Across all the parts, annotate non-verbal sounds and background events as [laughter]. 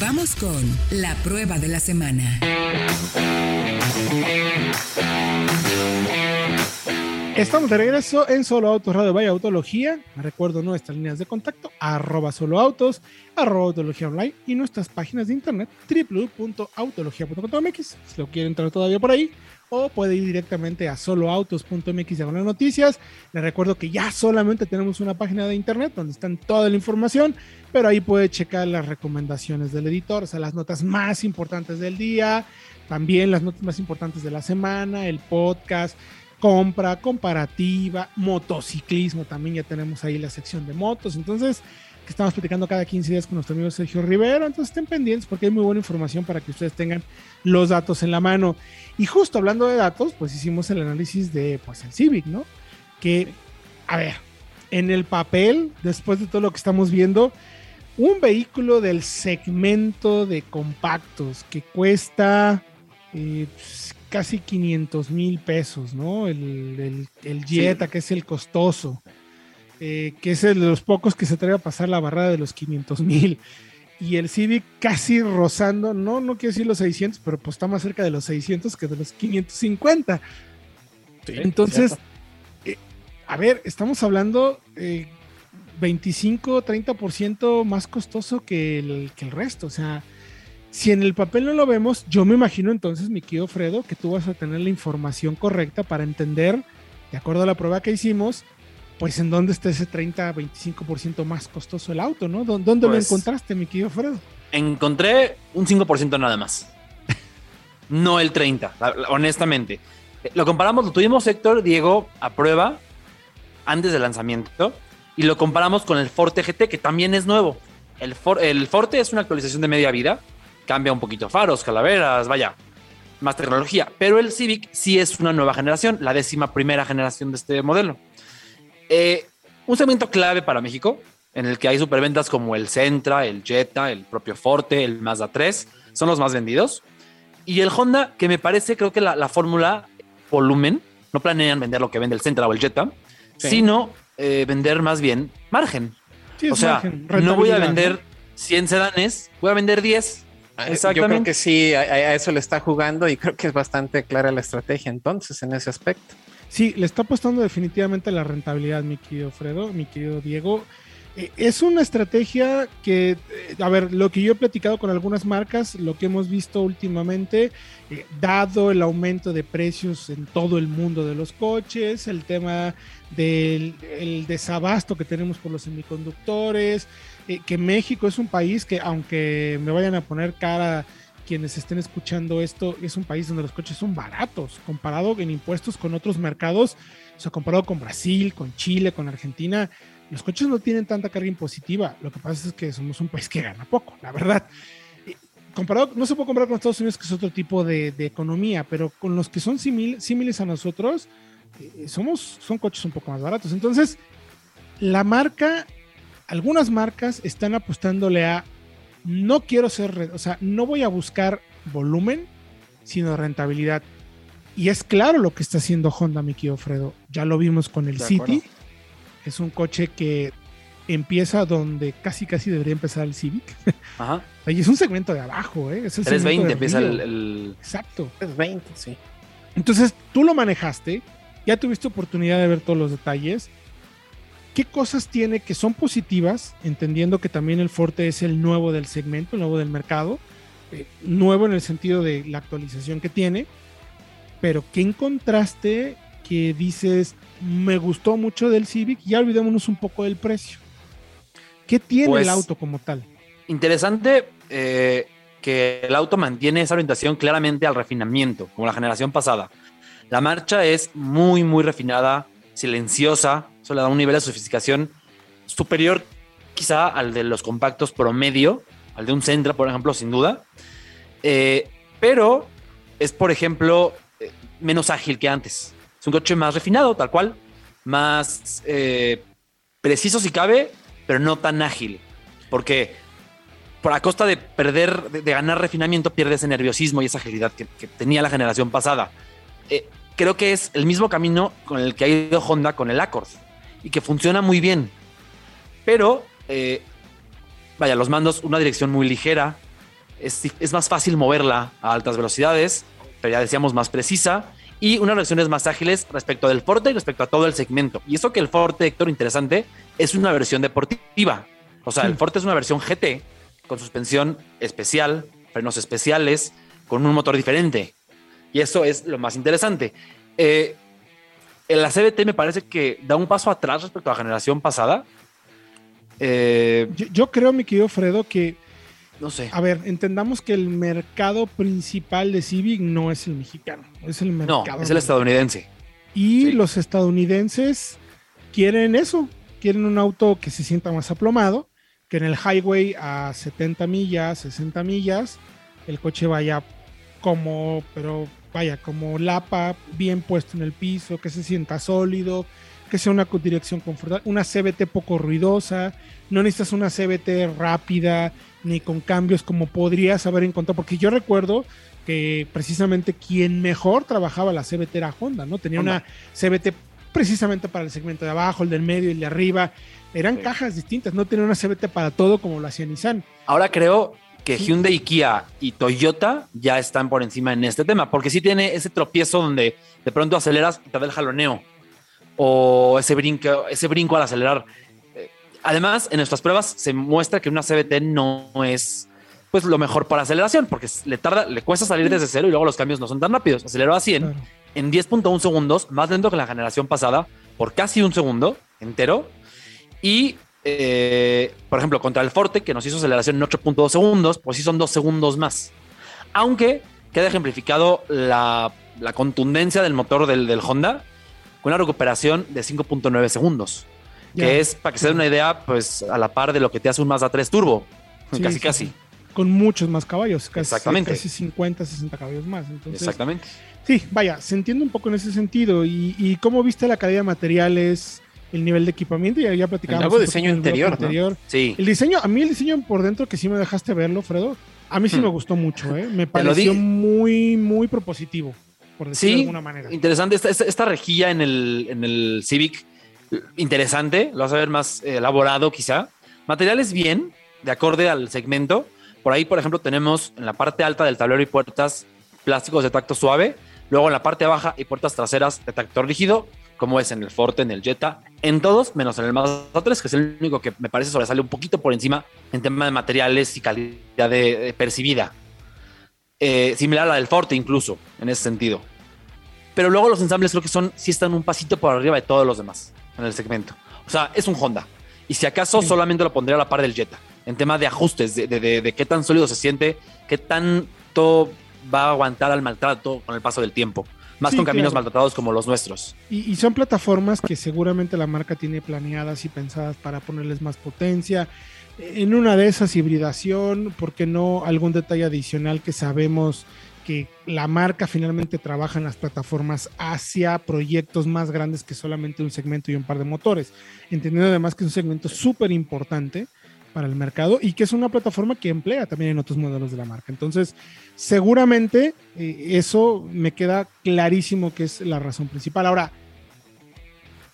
Vamos con la prueba de la semana. Estamos de regreso en Solo Autos Radio Vaya Autología. Recuerdo nuestras líneas de contacto, arroba solo autos, arroba autología online y nuestras páginas de internet www.autologia.com.mx. Si lo quiere entrar todavía por ahí, o puede ir directamente a soloautos.mx las noticias. Les recuerdo que ya solamente tenemos una página de internet donde están toda la información, pero ahí puede checar las recomendaciones del editor, o sea, las notas más importantes del día, también las notas más importantes de la semana, el podcast compra, comparativa, motociclismo, también ya tenemos ahí la sección de motos, entonces que estamos platicando cada 15 días con nuestro amigo Sergio Rivero, entonces estén pendientes porque hay muy buena información para que ustedes tengan los datos en la mano. Y justo hablando de datos, pues hicimos el análisis de pues el Civic, ¿no? Que, a ver, en el papel, después de todo lo que estamos viendo, un vehículo del segmento de compactos que cuesta eh, casi 500 mil pesos, ¿no? El, el, Jetta, que es el costoso, eh, que es el de los pocos que se atreve a pasar la barrera de los 500 mil. Y el Civic casi rozando, no, no quiero decir los 600, pero pues está más cerca de los 600 que de los 550. Entonces, eh, a ver, estamos hablando eh, 25, 30% más costoso que el, que el resto. O sea, si en el papel no lo vemos, yo me imagino entonces, mi querido Fredo, que tú vas a tener la información correcta para entender, de acuerdo a la prueba que hicimos, pues en dónde está ese 30, 25% más costoso el auto, ¿no? ¿Dónde lo pues, encontraste, mi querido Fredo? Encontré un 5% nada más. [laughs] no el 30, honestamente. Lo comparamos, lo tuvimos Héctor, Diego, a prueba antes del lanzamiento y lo comparamos con el Forte GT, que también es nuevo. El, el Forte es una actualización de media vida cambia un poquito faros, calaveras, vaya, más tecnología. Pero el Civic sí es una nueva generación, la décima primera generación de este modelo. Eh, un segmento clave para México, en el que hay superventas como el Centra, el Jetta, el propio Forte, el Mazda 3, son los más vendidos. Y el Honda, que me parece, creo que la, fórmula volumen, no planean vender lo que vende el Centra o el Jetta, sino eh, vender más bien margen. o sea, no voy a vender 100 sedanes, voy a vender 10 yo creo que sí, a, eso le está jugando y creo que es bastante clara la estrategia entonces en ese aspecto. Sí, le está apostando definitivamente la rentabilidad, mi querido Fredo, mi querido Diego. Eh, es una estrategia que, eh, a ver, lo que yo he platicado con algunas marcas, lo que hemos visto últimamente, eh, dado el aumento de precios en todo el mundo de los coches, el tema del desabasto que tenemos por los semiconductores, que México es un país que, aunque me vayan a poner cara quienes estén escuchando esto, es un país donde los coches son baratos, comparado en impuestos con otros mercados, o sea, comparado con Brasil, con Chile, con Argentina, los coches no tienen tanta carga impositiva. Lo que pasa es que somos un país que gana poco, la verdad. Comparado, no se puede comparar con Estados Unidos, que es otro tipo de, economía, pero con los que son similares a nosotros, eh, somos, son coches un poco más baratos. Entonces, la marca algunas marcas están apostándole a no quiero ser, o sea, no voy a buscar volumen, sino rentabilidad. Y es claro lo que está haciendo Honda, mi querido Fredo. Ya lo vimos con el City. Es un coche que empieza donde casi casi debería empezar el Civic. Ajá. [laughs] y es un segmento de abajo, ¿eh? Es el 320 empieza el, el, Exacto. 320, sí. Entonces, tú lo manejaste, ya tuviste oportunidad de ver todos los detalles ¿Qué cosas tiene que son positivas, entendiendo que también el Forte es el nuevo del segmento, el nuevo del mercado, eh, nuevo en el sentido de la actualización que tiene, pero ¿qué encontraste que dices, me gustó mucho del Civic? Ya olvidémonos un poco del precio. ¿Qué tiene el pues, auto como tal? Interesante eh, que el auto mantiene esa orientación claramente al refinamiento, como la generación pasada. La marcha es muy, muy refinada, silenciosa, le da un nivel de sofisticación superior quizá al de los compactos promedio, al de un Centra, por ejemplo, sin duda. Eh, pero es, por ejemplo, eh, menos ágil que antes. Es un coche más refinado, tal cual, más eh, preciso si cabe, pero no tan ágil. Porque por a costa de perder, de, ganar refinamiento, pierde ese nerviosismo y esa agilidad que, que tenía la generación pasada creo que es el mismo camino con el que ha ido Honda con el Accord y que funciona muy bien. Pero, eh, vaya, los mandos, una dirección muy ligera, es, es más fácil moverla a altas velocidades, pero ya decíamos más precisa y unas reacciones más ágiles respecto del Forte y respecto a todo el segmento. Y eso que el Forte, Héctor, interesante, es una versión deportiva. O sea, el Forte es una versión GT con suspensión especial, frenos especiales, con un motor diferente. Y eso es lo más interesante. Eh, la CBT me parece que da un paso atrás respecto a la generación pasada. Eh, yo, yo, creo, mi querido Fredo, que. No sé. A ver, entendamos que el mercado principal de Civic no es el mexicano, es el mercado. No, es el estadounidense. Y sí. los estadounidenses quieren eso, quieren un auto que se sienta más aplomado, que en el highway a 70 millas, 60 millas, el coche vaya como, pero vaya, como lapa, bien puesto en el piso, que se sienta sólido, que sea una dirección confortable, una CBT poco ruidosa, no necesitas una CBT rápida ni con cambios como podrías haber encontrado, porque yo recuerdo que precisamente quien mejor trabajaba la CBT era Honda, ¿no? Tenía Honda. una CBT precisamente para el segmento de abajo, el del medio y el de arriba, eran sí. cajas distintas, no tenía una CBT para todo como lo hacía Nissan. Ahora creo que. Hyundai, Kia y Toyota ya están por encima en este tema, porque sí tiene ese tropiezo donde de pronto aceleras y te da el jaloneo o ese brinco, ese brinco al acelerar. Además, en nuestras pruebas se muestra que una CBT no es pues lo mejor para aceleración, porque le tarda, le cuesta salir desde cero y luego los cambios no son tan rápidos. Aceleró a 100 claro. en 10.1 segundos, más lento que la generación pasada, por casi un segundo entero. Y eh, por ejemplo, contra el Forte, que nos hizo aceleración en 8.2 segundos, pues sí son dos segundos más. Aunque queda ejemplificado la, la contundencia del motor del, del, Honda con una recuperación de 5.9 segundos. Que es, para que se den una idea, pues a la par de lo que te hace un Mazda 3 Turbo. Sí, casi, sí, casi. Sí. Con muchos más caballos. Casi, Exactamente. Casi 50, 60 caballos más. Entonces, Exactamente. Sí, vaya, se entiende un poco en ese sentido. ¿Y, y cómo viste la calidad de materiales? El nivel de equipamiento, ya, ya platicamos. El nuevo diseño interior, interior. ¿no? Sí. El diseño, a mí el diseño por dentro, que sí me dejaste verlo, Fredo, a mí sí hmm. me gustó mucho, ¿eh? Me pareció muy, muy propositivo, por decirlo sí, de alguna manera. Interesante, esta, esta, esta rejilla en el, en el Civic, interesante, lo vas a ver más elaborado quizá. Materiales bien, de acorde al segmento. Por ahí, por ejemplo, tenemos en la parte alta del tablero y puertas plásticos de tacto suave, luego en la parte baja y puertas traseras de tacto rígido, como es en el Forte, en el Jetta, en todos, menos en el Mazda 3, que es el único que me parece sobresale un poquito por encima en tema de materiales y calidad de, de percibida. Eh, similar a la del Forte incluso, en ese sentido. Pero luego los ensambles creo que son, sí están un pasito por arriba de todos los demás en el segmento. O sea, es un Honda. Y si acaso sí. solamente lo pondría a la par del Jetta, en tema de ajustes, de, de, de, de qué tan sólido se siente, qué tanto va a aguantar al maltrato con el paso del tiempo más sí, con caminos claro. maltratados como los nuestros. Y, y, son plataformas que seguramente la marca tiene planeadas y pensadas para ponerles más potencia. En una de esas hibridación, ¿por qué no algún detalle adicional que sabemos que la marca finalmente trabaja en las plataformas hacia proyectos más grandes que solamente un segmento y un par de motores? Entendiendo además que es un segmento súper importante para el mercado y que es una plataforma que emplea también en otros modelos de la marca. Entonces, seguramente eh, eso me queda clarísimo que es la razón principal. Ahora,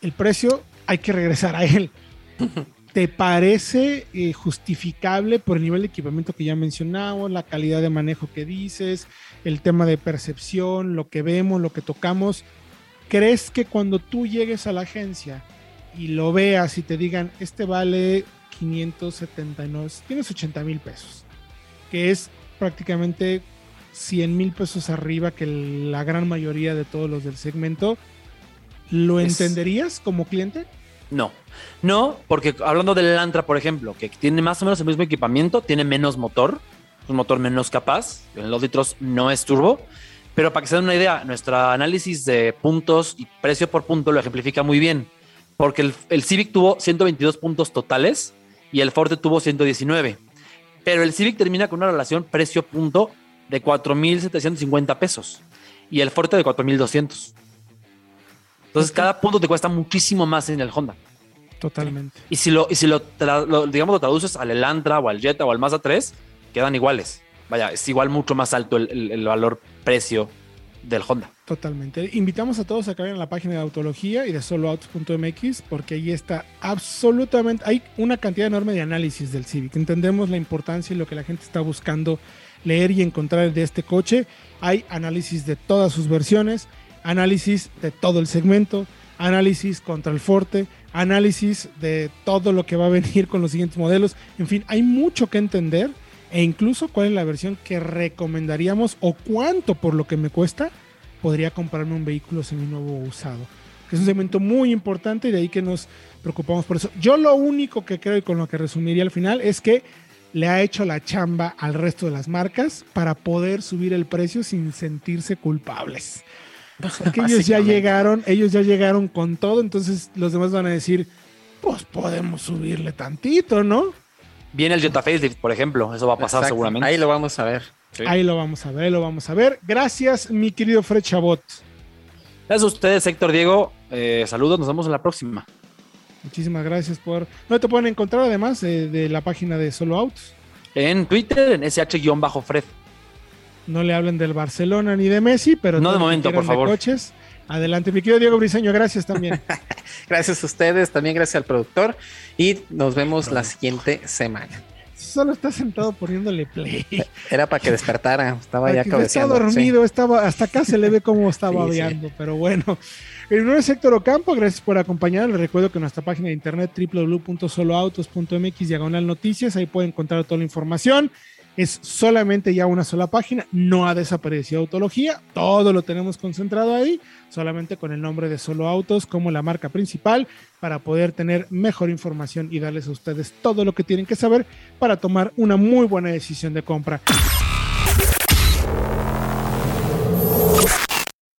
el precio hay que regresar a él. [laughs] ¿Te parece eh, justificable por el nivel de equipamiento que ya mencionamos, la calidad de manejo que dices, el tema de percepción, lo que vemos, lo que tocamos? ¿Crees que cuando tú llegues a la agencia y lo veas y te digan, este vale 579, tienes 80 mil pesos, que es prácticamente 100 mil pesos arriba que la gran mayoría de todos los del segmento. ¿Lo es... entenderías como cliente? No, no, porque hablando del Elantra, por ejemplo, que tiene más o menos el mismo equipamiento, tiene menos motor, un motor menos capaz, en los litros no es turbo, pero para que se den una idea, nuestro análisis de puntos y precio por punto lo ejemplifica muy bien, porque el, el Civic tuvo 122 puntos totales y el Forte tuvo 119. Pero el Civic termina con una relación precio-punto de 4.750 pesos y el Forte de 4.200. Entonces, cada punto te cuesta muchísimo más en el Honda. Totalmente. Y si lo, y si lo, lo, digamos, lo traduces al Elantra o al Jetta o al Mazda 3, quedan iguales. Vaya, es igual mucho más alto el, el, el valor precio del Honda. Totalmente. Invitamos a todos a que vayan a la página de Autología y de soloautos.mx porque ahí está absolutamente, hay una cantidad enorme de análisis del Civic. Entendemos la importancia y lo que la gente está buscando leer y encontrar de este coche. Hay análisis de todas sus versiones, análisis de todo el segmento, análisis contra el Forte, análisis de todo lo que va a venir con los siguientes modelos. En fin, hay mucho que entender e incluso cuál es la versión que recomendaríamos o cuánto por lo que me cuesta podría comprarme un vehículo seminuevo usado. Que es un segmento muy importante y de ahí que nos preocupamos por eso. Yo lo único que creo y con lo que resumiría al final es que le ha hecho la chamba al resto de las marcas para poder subir el precio sin sentirse culpables. Porque ellos ya llegaron, ellos ya llegaron con todo, entonces los demás van a decir, pues podemos subirle tantito, ¿no? Viene el Jetta Facelift, por ejemplo, eso va a pasar Exacto. seguramente. Ahí lo vamos a ver. Sí. Ahí lo vamos a ver, ahí lo vamos a ver. Gracias, mi querido Fred Chabot. Gracias a ustedes, Héctor Diego. Eh, saludos, nos vemos en la próxima. Muchísimas gracias por. ¿No te pueden encontrar además de, de la página de Solo Autos? En Twitter, en SH-Fred. No le hablen del Barcelona ni de Messi, pero No de momento, por favor. de coches. Adelante, mi querido Diego Briseño, gracias también. [laughs] Gracias a ustedes, también gracias al productor y nos vemos la siguiente semana. Solo está sentado poniéndole play. [laughs] Era para que despertara, estaba ya cabeceando. dormido, estaba, hasta acá se le ve cómo [laughs] estaba Sí, pero bueno. El nombre es Héctor Ocampo, gracias por acompañarnos. Les recuerdo que nuestra página de internet www.soloautos.mx diagonal noticias, ahí pueden encontrar toda la información. Es solamente ya una sola página, no ha desaparecido Autología, todo lo tenemos concentrado ahí, solamente con el nombre de Solo Autos como la marca principal para poder tener mejor información y darles a ustedes todo lo que tienen que saber para tomar una muy buena decisión de compra.